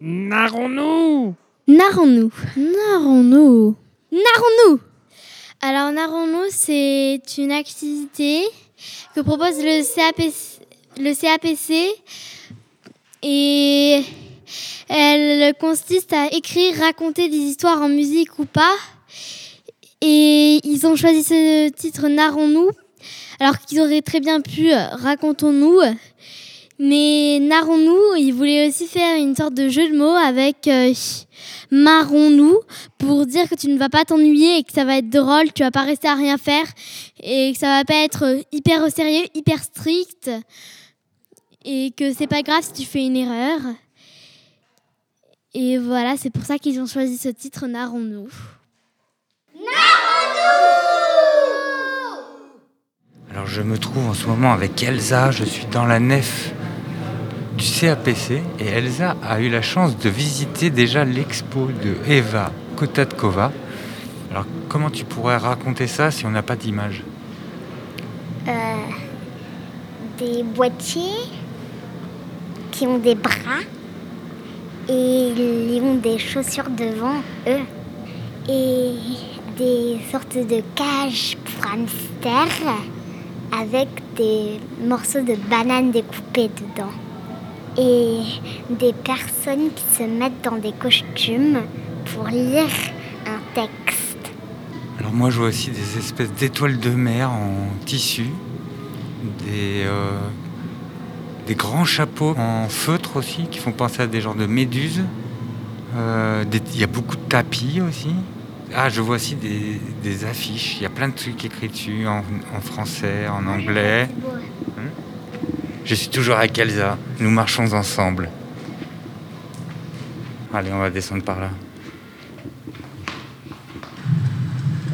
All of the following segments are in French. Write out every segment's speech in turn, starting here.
Narrons-nous Narrons-nous. Narrons-nous. Narrons-nous Alors, Narrons-nous, c'est une activité que propose le CAPC, le CAPC et elle consiste à écrire, raconter des histoires en musique ou pas. Et ils ont choisi ce titre Narrons-nous, alors qu'ils auraient très bien pu Racontons-nous. Mais narrons-nous, ils voulaient aussi faire une sorte de jeu de mots avec euh, marrons-nous pour dire que tu ne vas pas t'ennuyer et que ça va être drôle, tu vas pas rester à rien faire et que ça va pas être hyper au sérieux, hyper strict et que c'est pas grave si tu fais une erreur. Et voilà, c'est pour ça qu'ils ont choisi ce titre Narrons-nous. Alors je me trouve en ce moment avec Elsa, je suis dans la nef du CAPC et Elsa a eu la chance de visiter déjà l'expo de Eva Kotatkova. Alors comment tu pourrais raconter ça si on n'a pas d'image? Euh, des boîtiers qui ont des bras et ils ont des chaussures devant eux et des sortes de cages pour hamsters avec des morceaux de banane découpés dedans et des personnes qui se mettent dans des costumes pour lire un texte. Alors moi je vois aussi des espèces d'étoiles de mer en tissu, des, euh, des grands chapeaux en feutre aussi qui font penser à des genres de méduses. Euh, Il y a beaucoup de tapis aussi. Ah, je vois aussi des, des affiches. Il y a plein de trucs écrits dessus en, en français, en anglais. Je suis toujours avec Elsa. Nous marchons ensemble. Allez, on va descendre par là.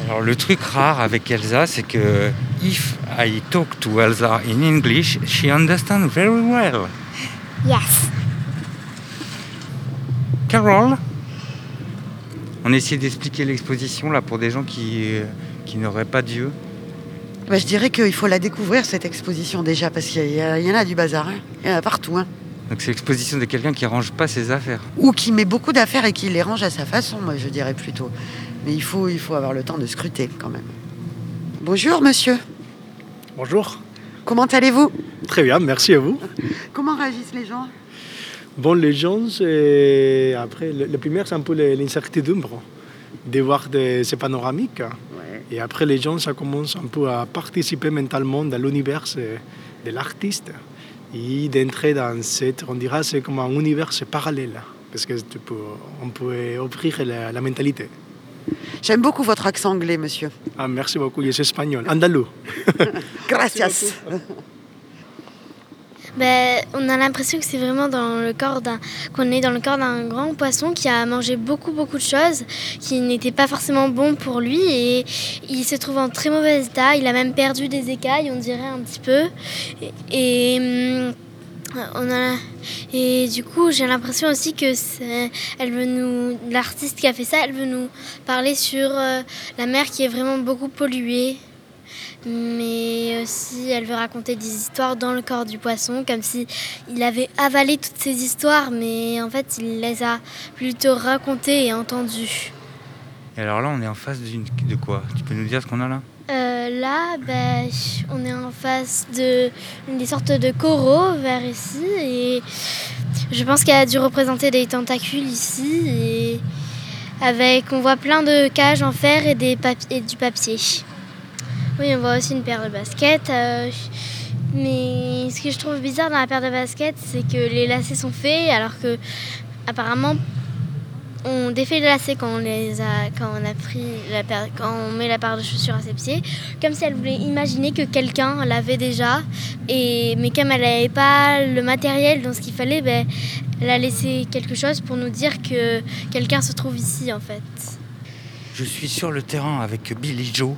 Alors le truc rare avec Elsa, c'est que if I talk to Elsa in English, she understands very well. Yes. Carol On essaie d'expliquer l'exposition là pour des gens qui, euh, qui n'auraient pas Dieu. Bah, je dirais qu'il faut la découvrir, cette exposition déjà, parce qu'il y, en a du bazar. hein. Il y en a partout. hein. Donc c'est l'exposition de quelqu'un qui range pas ses affaires. Ou qui met beaucoup d'affaires et qui les range à sa façon, moi, je dirais plutôt. Mais il faut, il faut avoir le temps de scruter, quand même. Bonjour, monsieur. Bonjour. Comment allez-vous? Très bien, merci à vous. Comment réagissent les gens? Bon, les gens, c'est... après, le, le premier, c'est un peu l'incertitude de voir des- ces panoramiques. Et après, les gens, ça commence un peu à participer mentalement dans l'univers de l'artiste et d'entrer dans cette, on dira, c'est comme un univers parallèle. Parce que tu peux, on peut offrir la, la mentalité. J'aime beaucoup votre accent anglais, monsieur. Ah, merci beaucoup, je suis espagnol, andalou. Gracias. Ben, on a l'impression que c'est vraiment dans le corps d'un qu'on est dans le corps d'un grand poisson qui a mangé beaucoup beaucoup de choses qui n'étaient pas forcément bons pour lui et il se trouve en très mauvais état. Il a même perdu des écailles, on dirait un petit peu. Et, hum, on a et du coup j'ai l'impression aussi que elle veut nous l'artiste qui a fait ça, elle veut nous parler sur euh, la mer qui est vraiment beaucoup polluée mais aussi elle veut raconter des histoires dans le corps du poisson, comme si il avait avalé toutes ces histoires, mais en fait il les a plutôt racontées et entendues. Et alors là, on est en face de quoi? Tu peux nous dire ce qu'on a là? Euh, là, ben, on est en face de des sortes de coraux vers ici, et je pense qu'elle a dû représenter des tentacules ici, et avec on voit plein de cages en fer et, des papi- et du papier. Oui, on voit aussi une paire de baskets. euh, mais ce que je trouve bizarre dans la paire de baskets, c'est que les lacets sont faits alors que apparemment on défait les lacets quand on les a quand on a pris la paire, quand on met la paire de chaussures à ses pieds, comme si elle voulait imaginer que quelqu'un l'avait déjà et mais comme elle n'avait pas le matériel dans ce qu'il fallait, ben, elle a laissé quelque chose pour nous dire que quelqu'un se trouve ici en fait. Je suis sur le terrain avec Billy Joe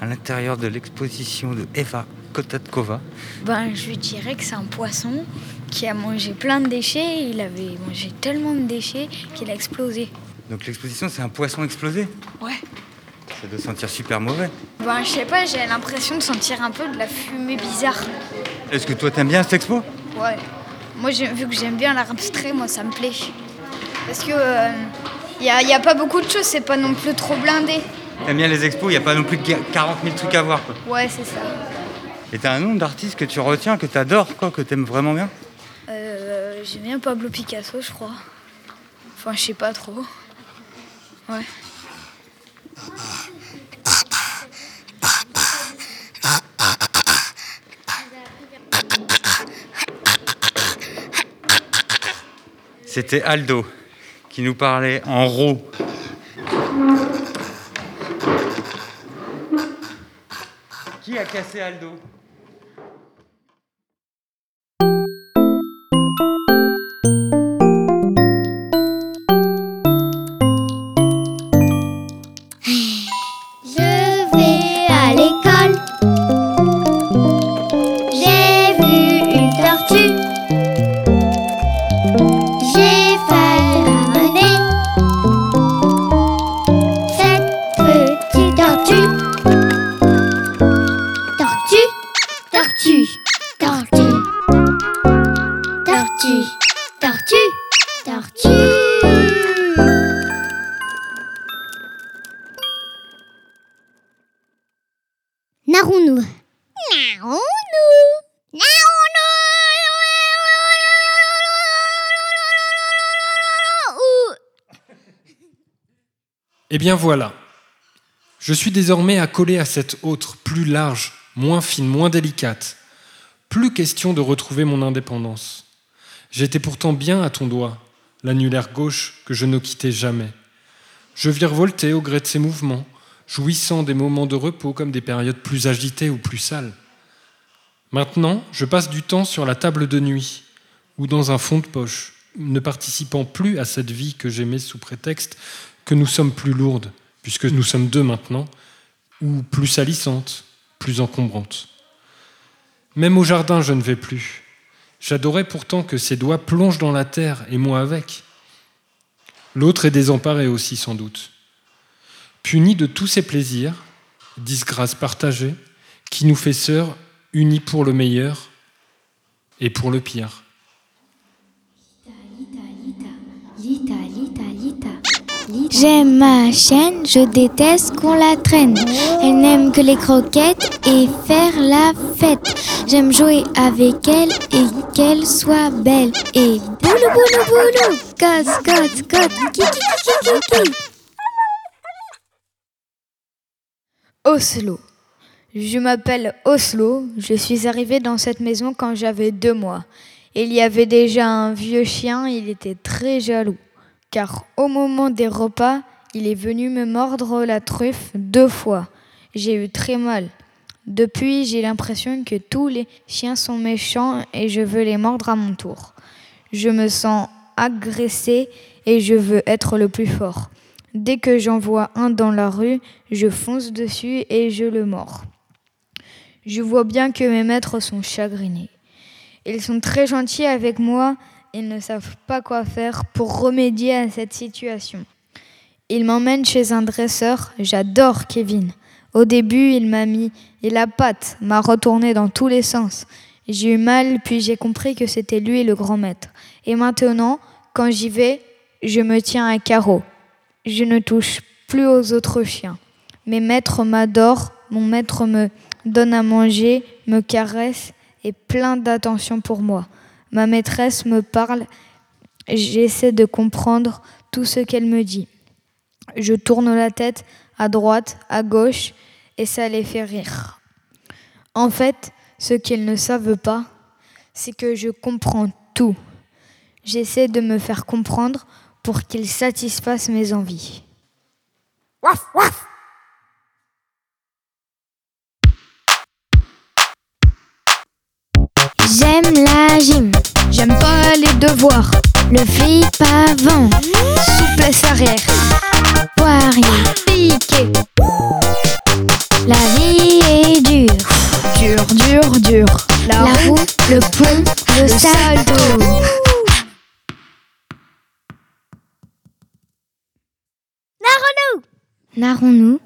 à l'intérieur de l'exposition de Eva Kotatkova. Ben, je lui dirais que c'est un poisson qui a mangé plein de déchets. Il avait mangé tellement de déchets qu'il a explosé. Donc l'exposition, c'est un poisson explosé Ouais. Ça doit sentir super mauvais. Ben, je sais pas, j'ai l'impression de sentir un peu de la fumée bizarre. Est-ce que toi, t'aimes bien cette expo? Ouais. Moi, vu que j'aime bien l'art abstrait, moi, ça me plaît. Parce que il n'y a, y a pas beaucoup de choses, c'est pas non plus trop blindé. T'aimes bien les expos, il n'y a pas non plus de 40 000 trucs à voir. Quoi. Ouais, c'est ça. Et t'as un nom d'artiste que tu retiens, que t'adores, quoi, que t'aimes vraiment bien? Euh, J'aime bien Pablo Picasso, je crois. Enfin, je sais pas trop. Ouais. C'était Aldo qui nous parlait en ro. Qui a cassé Aldo? Eh bien voilà, je suis désormais accolé à cette autre, plus large, moins fine, moins délicate. Plus question de retrouver mon indépendance. J'étais pourtant bien à ton doigt, l'annulaire gauche que je ne quittais jamais. Je virevoltais au gré de ses mouvements, jouissant des moments de repos comme des périodes plus agitées ou plus sales. Maintenant, je passe du temps sur la table de nuit ou dans un fond de poche, ne participant plus à cette vie que j'aimais sous prétexte que nous sommes plus lourdes, puisque nous sommes deux maintenant, ou plus salissantes, plus encombrantes. Même au jardin, je ne vais plus. J'adorais pourtant que ses doigts plongent dans la terre et moi avec. L'autre est désemparé aussi, sans doute. Puni de tous ses plaisirs, disgrâce partagée, qui nous fait sœurs unis pour le meilleur et pour le pire. J'aime ma chaîne, je déteste qu'on la traîne. Elle n'aime que les croquettes et faire la fête. J'aime jouer avec elle et qu'elle soit belle. Et boulou boulou boulou, kiki kiki kiki. Oslo. Je m'appelle Oslo. Je suis arrivée dans cette maison quand j'avais deux mois. Il y avait déjà un vieux chien, il était très jaloux car au moment des repas, il est venu me mordre la truffe deux fois. J'ai eu très mal. Depuis, j'ai l'impression que tous les chiens sont méchants et je veux les mordre à mon tour. Je me sens agressée et je veux être le plus fort. Dès que j'en vois un dans la rue, je fonce dessus et je le mords. Je vois bien que mes maîtres sont chagrinés. Ils sont très gentils avec moi ils ne savent pas quoi faire pour remédier à cette situation. Ils m'emmènent chez un dresseur, j'adore Kevin. Au début, il m'a mis et la patte m'a retourné dans tous les sens. J'ai eu mal, puis j'ai compris que c'était lui le grand maître. Et maintenant, quand j'y vais, je me tiens à carreau. Je ne touche plus aux autres chiens. Mes maîtres m'adorent, mon maître me donne à manger, me caresse et plein d'attention pour moi. Ma maîtresse me parle, j'essaie de comprendre tout ce qu'elle me dit. Je tourne la tête à droite, à gauche, et ça les fait rire. En fait, ce qu'ils ne savent pas, c'est que je comprends tout. J'essaie de me faire comprendre pour qu'ils satisfassent mes envies. Waf, waf J'aime la gym. J'aime pas les devoirs. Le flip avant. Souplesse arrière. Poirier. Piqué. La vie est dure. Dur, dur, dur. La, roue, le pont, le, le salto. Narons-nous Narons-nous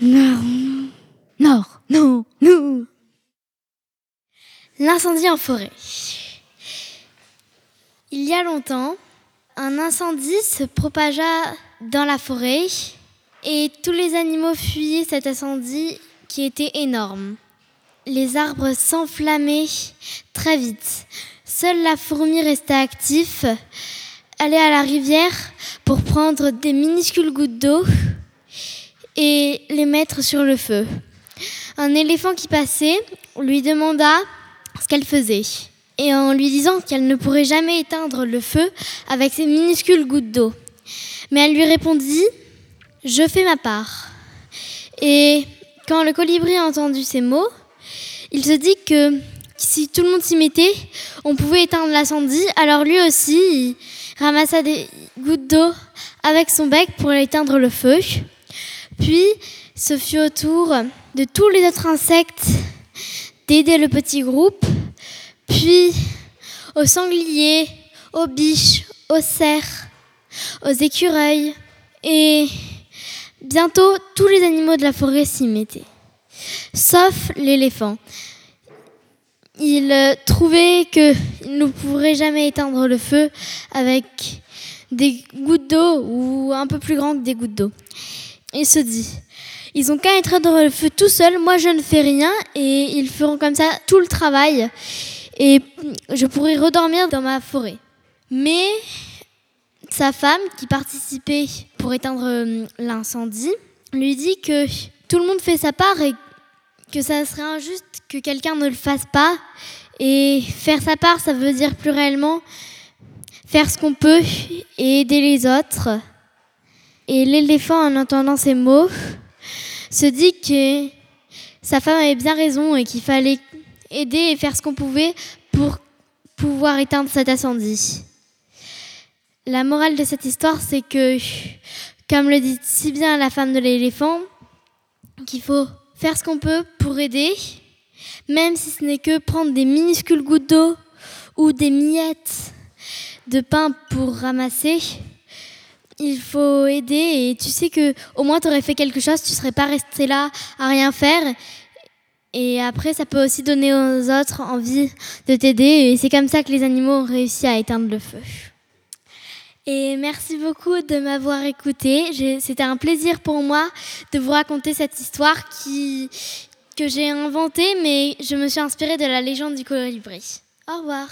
Narons-nous Nord, non, nous L'incendie en forêt. Il y a longtemps, Un incendie se propagea dans la forêt et tous les animaux fuyaient cet incendie qui était énorme. Les arbres s'enflammaient très vite. Seule la fourmi restait active, allait à la rivière pour prendre des minuscules gouttes d'eau et les mettre sur le feu. Un éléphant qui passait lui demanda ce qu'elle faisait et en lui disant qu'elle ne pourrait jamais éteindre le feu avec ces minuscules gouttes d'eau. Mais elle lui répondit Je fais ma part. Et quand le colibri a entendu ces mots, il se dit que si tout le monde s'y mettait, on pouvait éteindre l'incendie. Alors lui aussi, il ramassa des gouttes d'eau avec son bec pour éteindre le feu. Puis, ce fut au tour de tous les autres insectes d'aider le petit groupe puis aux sangliers, aux biches, aux cerfs, aux écureuils. Et bientôt, tous les animaux de la forêt s'y mettaient, sauf l'éléphant. Il euh, trouvait qu'il ne pourrait jamais éteindre le feu avec des gouttes d'eau ou un peu plus grand que des gouttes d'eau. Il se dit, ils ont qu'à éteindre le feu tout seuls, moi je ne fais rien et ils feront comme ça tout le travail et je pourrais redormir dans ma forêt. Mais sa femme, qui participait pour éteindre euh, l'incendie, lui dit que tout le monde fait sa part et que ça serait injuste que quelqu'un ne le fasse pas. Et faire sa part, ça veut dire plus réellement faire ce qu'on peut et aider les autres. Et l'éléphant, en entendant ces mots, se dit que sa femme avait bien raison et qu'il fallait aider et faire ce qu'on pouvait pour pouvoir éteindre cet incendie. La morale de cette histoire, c'est que, comme le dit si bien la femme de l'éléphant, qu'il faut faire ce qu'on peut pour aider, même si ce n'est que prendre des minuscules gouttes d'eau ou des miettes de pain pour ramasser. Il faut aider et tu sais que au moins tu aurais fait quelque chose, tu serais pas resté là à rien faire et après, ça peut aussi donner aux autres envie de t'aider. Et c'est comme ça que les animaux ont réussi à éteindre le feu. Et merci beaucoup de m'avoir écouté. C'était un plaisir pour moi de vous raconter cette histoire qui, que j'ai inventée, mais je me suis inspirée de la légende du colibri. Au revoir.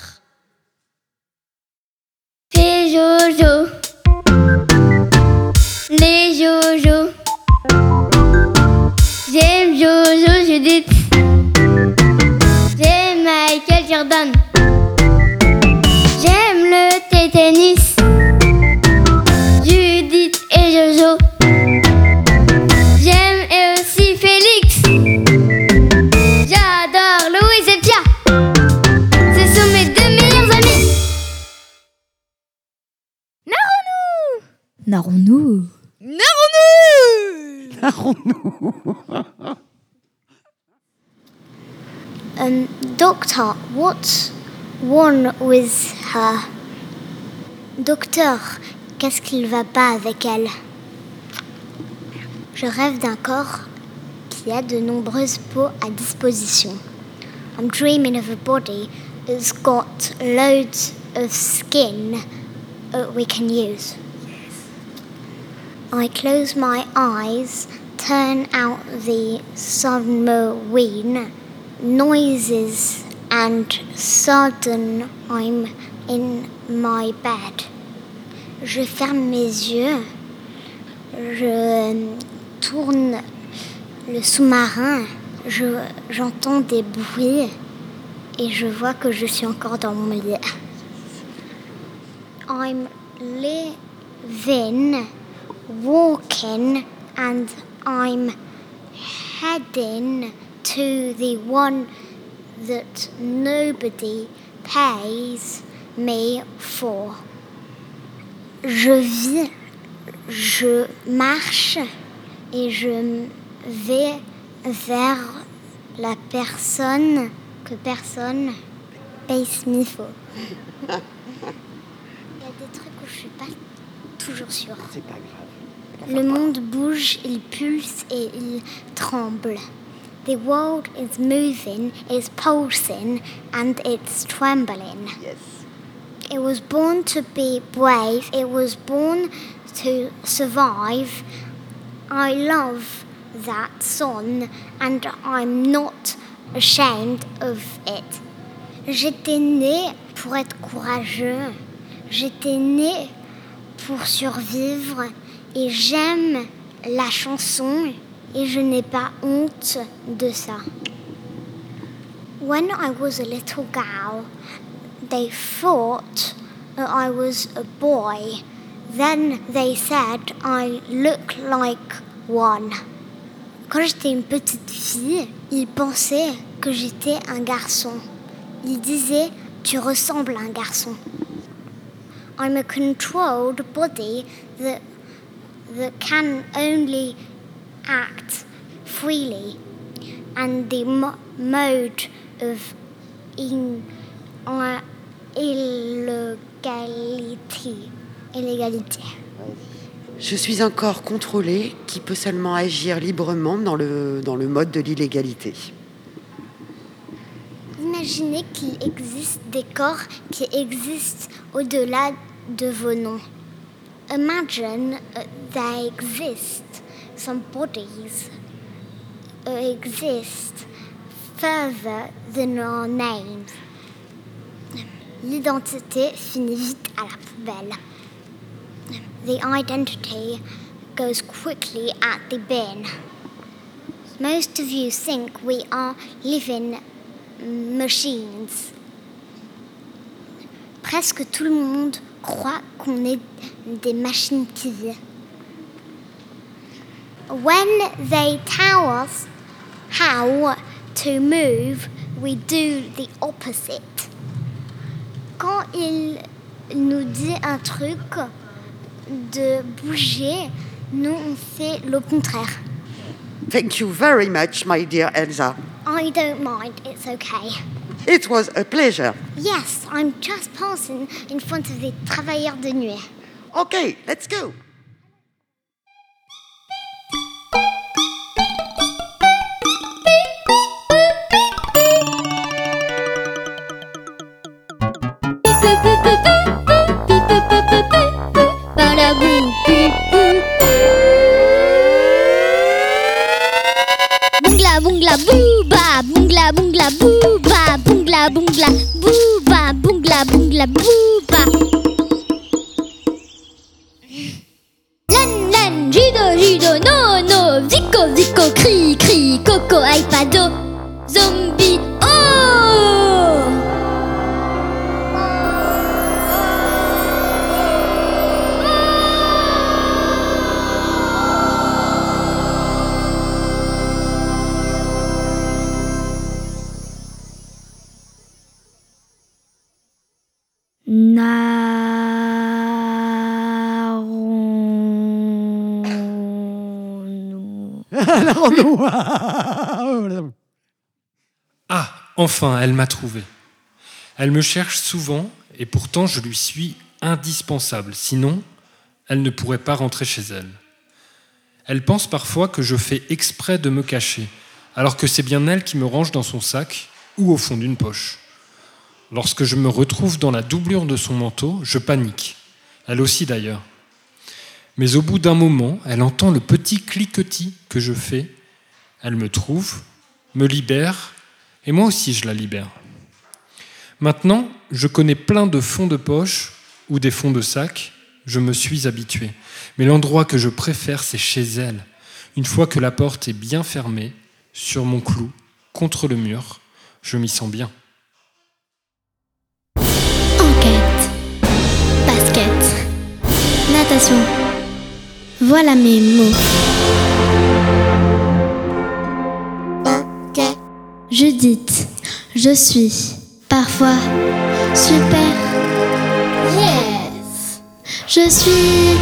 Jojo, les Jojo, j'aime Jojo, je déteste. Michael Jordan. J'aime le tennis. What's wrong with her? Docteur, qu'est-ce qu'il va pas avec elle? Je rêve d'un corps qui a de nombreuses peaux à disposition. I'm dreaming of a body that's got loads of skin that we can use. I close my eyes, turn out the submarine noises, and sudden I'm in my bed. Je ferme mes yeux, je tourne le sous-marin, j'entends des bruits et je vois que je suis encore dans mon lit. I'm living, walking, and I'm heading to the one that nobody pays me for. Je vis, je marche et je vais vers la personne que personne paye me for. Il y a des trucs où je suis pas toujours sûre. C'est pas grave. Le monde bouge, il pulse et il tremble. The world is moving, it's pulsing, and it's trembling. Yes. It was born to be brave. It was born to survive. I love that song and I'm not ashamed of it. J'étais né pour être courageux. J'étais né pour survivre et j'aime la chanson et je n'ai pas honte de ça. When I was a little girl, they thought I was a boy. Then they said I look like one. Quand j'étais une petite fille, ils pensaient que j'étais un garçon. Ils disaient tu ressembles à un garçon. I'm a controlled body that that can only act freely, and the mo- mode of in, uh, illégalité. illégalité. Je suis un corps contrôlé qui peut seulement agir librement dans le, dans le mode de l'illégalité. Imaginez qu'il existe des corps qui existent au-delà de vos noms. Imagine uh, they exist, some bodies exist further than our names. L'identité finit vite à la poubelle. The identity goes quickly at the bin. Most of you think we are living machines. Presque tout le monde croit qu'on est des machines qui vivent. When they tell us how to move, we do the opposite. Quand il nous dit un truc de bouger, nous on fait le contraire. Thank you very much, my dear Elsa. I don't mind, it's okay. It was a pleasure. Yes, I'm just passing in front of the travailleurs de nuit. Okay, let's go. Booba, bungla bungla booba, bungla bungla booba. Len len, judo judo, no no, vico vico, cri cri, coco iPado, zombie, Ah, enfin, elle m'a trouvé. Elle me cherche souvent et pourtant je lui suis indispensable. Sinon, elle ne pourrait pas rentrer chez elle. Elle pense parfois que je fais exprès de me cacher, alors que c'est bien elle qui me range dans son sac ou au fond d'une poche. Lorsque je me retrouve dans la doublure de son manteau, je panique. Elle aussi d'ailleurs. Mais au bout d'un moment, elle entend le petit cliquetis que je fais. Elle me trouve, me libère, et moi aussi je la libère. Maintenant, je connais plein de fonds de poche ou des fonds de sac, je me suis habitué. Mais l'endroit que je préfère, c'est chez elle. Une fois que la porte est bien fermée, sur mon clou, contre le mur, je m'y sens bien. Enquête, basket, natation. Voilà mes mots. Judith, je suis parfois super. Yes. Je suis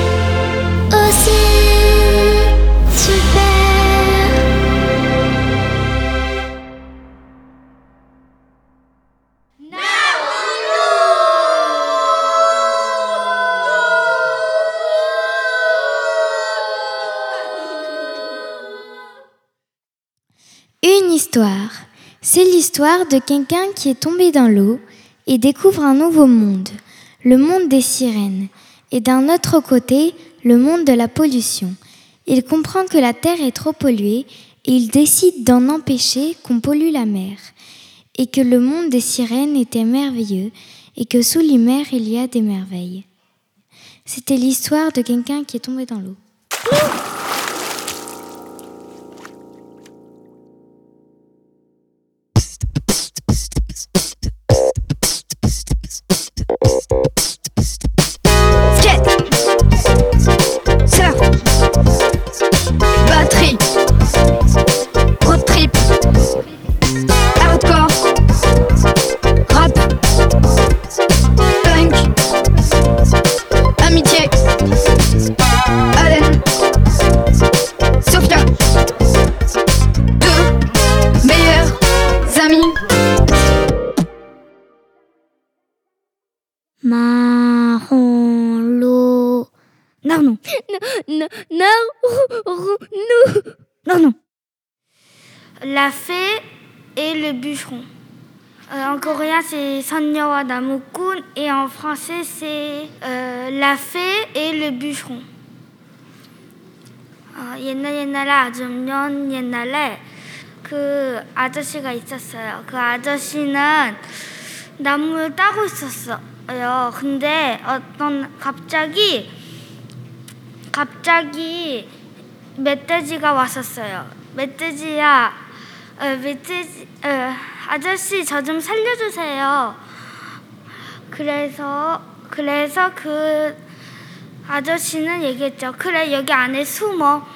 C'est l'histoire de quelqu'un qui est tombé dans l'eau et découvre un nouveau monde. le monde des sirènes, et d'un autre côté, le monde de la pollution. Il comprend que la Terre est trop polluée et il décide d'en empêcher qu'on pollue la mer, et que le monde des sirènes était merveilleux, et que sous mers il y a des merveilles. C'était l'histoire de quelqu'un qui est tombé dans l'eau. non, non, non, non. La fée et le bûcheron. Euh, en coréen, c'est Sanyawa Namukun et en français, c'est euh, La fée et le bûcheron. 어, 옛날 옛날에 아주 년 옛날에 그 아저씨가 있었어요. 그 아저씨는 나무를 따고 있었어 요. 근데 어떤 갑자기 갑자기 멧돼지가 왔었어요. 멧돼지야, 어, 멧돼지, 어, 아저씨 저 좀 살려주세요. 그래서 그래서 그 아저씨는 얘기했죠. 그래 여기 안에 숨어.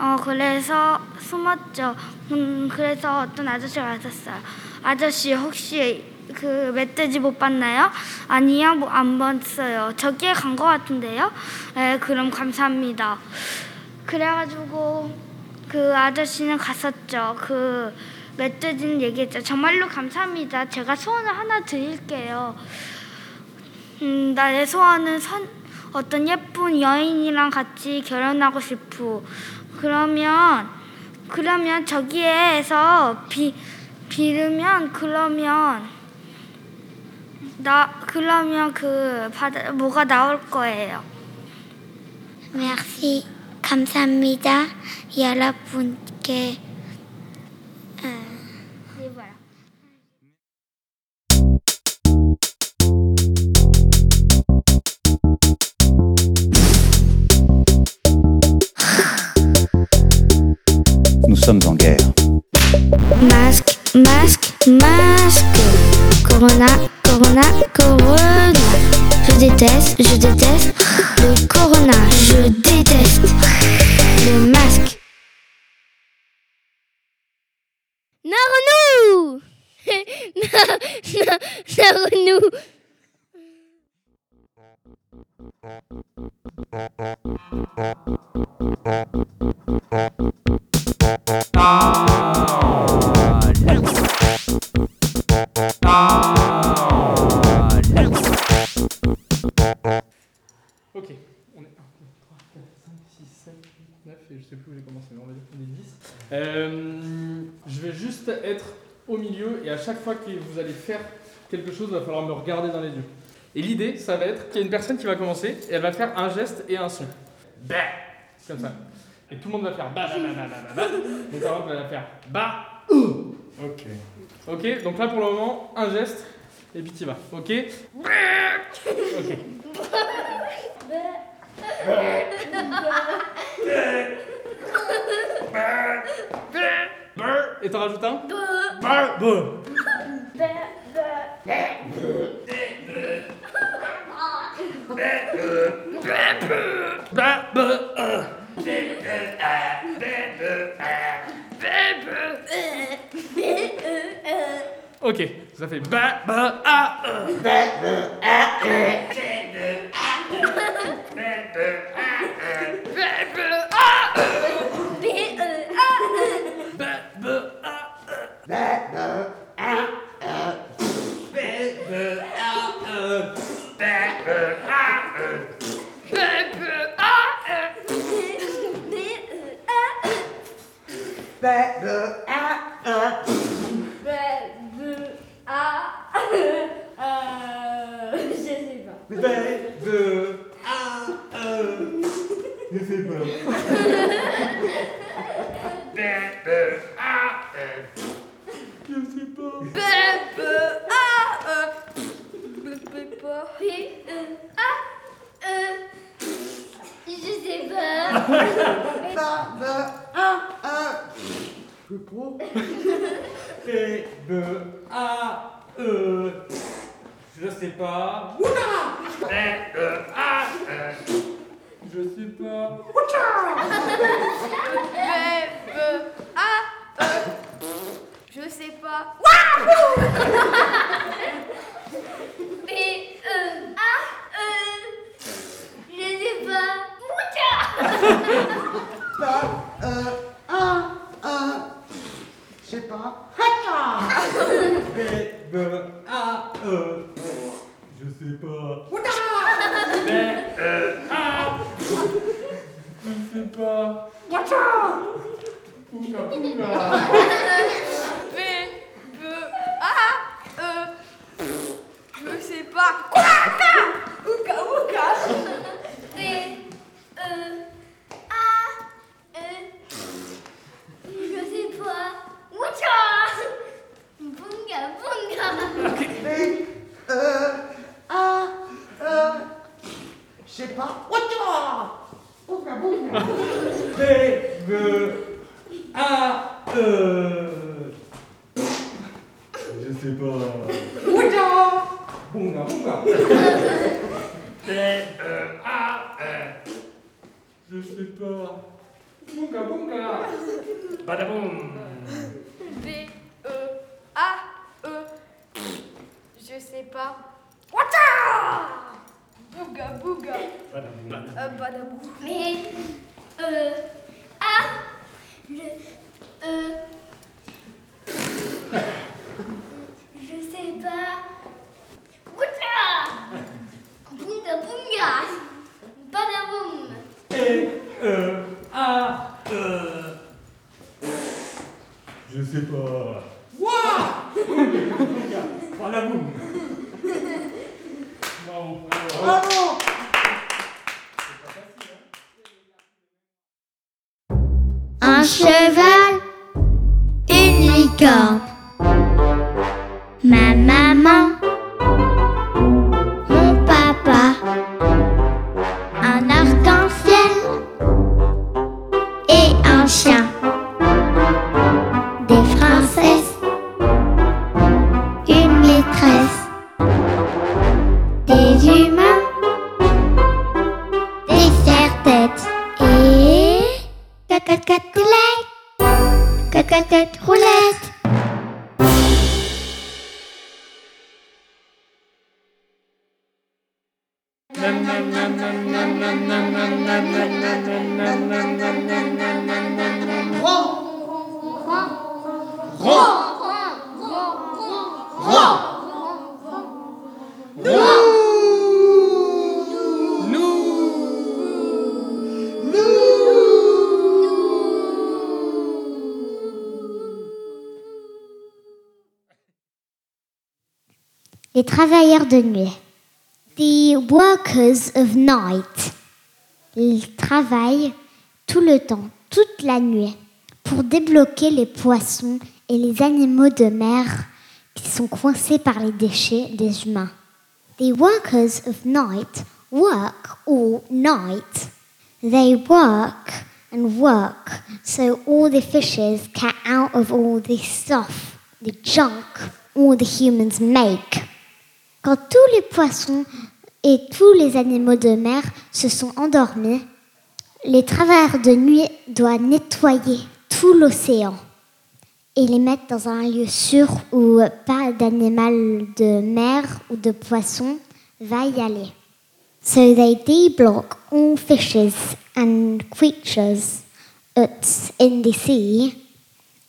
어 그래서 숨었죠. 음 그래서 어떤 아저씨가 왔었어요. 아저씨 혹시 그 멧돼지 못 봤나요? 아니요, 뭐 안 봤어요. 저기에 간 것 같은데요. 네, 그럼 감사합니다. 그래가지고 그 아저씨는 갔었죠. 그 멧돼지는 얘기했죠. 정말로 감사합니다. 제가 소원을 하나 드릴게요. 음, 나의 소원은 선, 어떤 예쁜 여인이랑 같이 결혼하고 싶어. 그러면 그러면 저기에서 비 비르면 그러면 나 그러면 그 바다 뭐가 나올 거예요. Merci. 감사합니다. 여러분께 Nous sommes en guerre. Masque, masque, masque. Corona, Corona, Corona. Je déteste, je déteste le Corona. Je déteste le masque. Narnou Narnou Ok, Euh, je vais juste être au milieu, et à chaque fois que vous allez faire quelque chose, il va falloir me regarder dans les yeux. Et l'idée, ça va être qu'il y a une personne qui va commencer, et elle va faire un geste et un son. Bah Comme ça. Et tout le monde va faire bah, bah, bah, bah, bah, bah. Donc par exemple, elle va faire bah, Ok. Ok, donc là pour le moment, un geste, et puis tu vas. Ok Ok. Et t'en rajoutes un Ok, ça fait ba ba a Fais de A, A. Fais de A, Je sais pas. Fais de A, A. Je sais pas. Je sais pas. B, E, A. Je sais pas. Pouka, pouka. B, B, A, E. Je sais pas. Ouka, ouka. B, E, A, E. Je sais pas. Oucha. Bunga, bunga. B, euh, un, un. Je sais pas. Hacha. Pouka, pouka. B, B, A, E. Je sais pas. Bunga, bunga. B, E, A, E. Je sais pas. Bunga, bunga. Badaboum. B, E, A, E. Je sais pas. Oucha. Bouga, bouga. Badaboum. Euh, badabou. Mais, euh, A, le, euh, je sais pas. Oucha! Bunga, bunga! Badaboum! B, E, A, E. Je sais pas. Bunga, badaboum. Bravo. Un cheval, travailleurs de nuit. The workers of night. Ils travaillent tout le temps, toute la nuit, pour débloquer les poissons et les animaux de mer qui sont coincés par les déchets des humains. The workers of night work all night. They work and work so all the fishes get out of all the stuff, the junk all the humans make. Quand tous les poissons et tous les animaux de mer se sont endormis, les travailleurs de nuit doivent nettoyer tout l'océan et les mettre dans un lieu sûr où pas d'animal de mer ou de poisson va y aller. So they deblock all fishes and creatures in the sea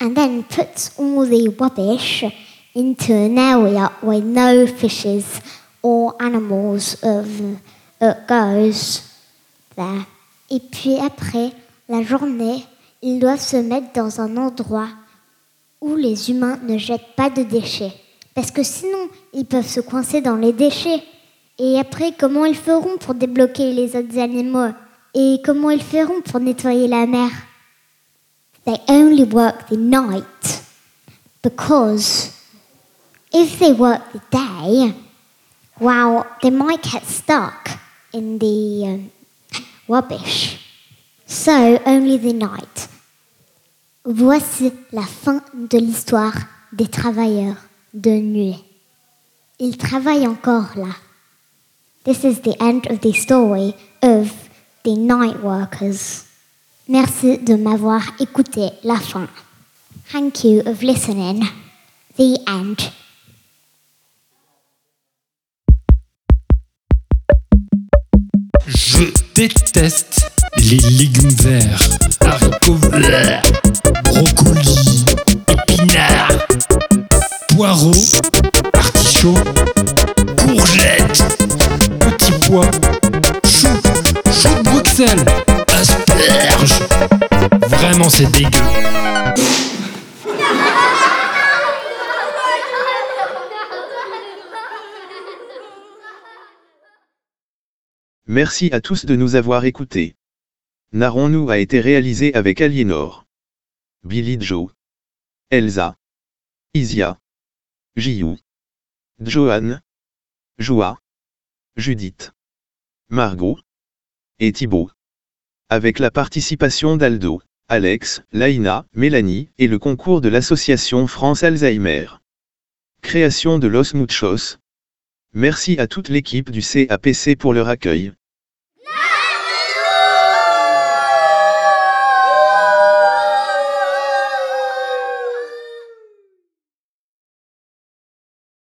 and then put all the rubbish into an area where no fishes or animals of, uh, goes there. Et puis après, la journée, ils doivent se mettre dans un endroit où les humains ne jettent pas de déchets. Parce que sinon, ils peuvent se coincer dans les déchets. Et après, comment ils feront pour débloquer les autres animaux? Et comment ils feront pour nettoyer la mer? They only work the night because if they work the day, well, they might get stuck in the um, rubbish. So, only the night. Voici la fin de l'histoire des travailleurs de nuit. Ils travaillent encore là. This is the end of the story of the night workers. Merci de m'avoir écouté la fin. Thank you of listening. The end. Je déteste les légumes verts. Haricots verts, brocolis, épinards, poireaux, artichauts, courgettes, petits pois, choux, choux de Bruxelles, asperges. Vraiment, c'est dégueu. Merci à tous de nous avoir écoutés. Narrons-nous a été réalisé avec Aliénor, Billy Joe, Elsa, Isia, Jiu, Johan, Joa, Judith, Margot et Thibaut. Avec la participation d'Aldo, Alex, Laïna, Mélanie et le concours de l'association France Alzheimer. Création de Los Muchos. Merci à toute l'équipe du CAPC pour leur accueil.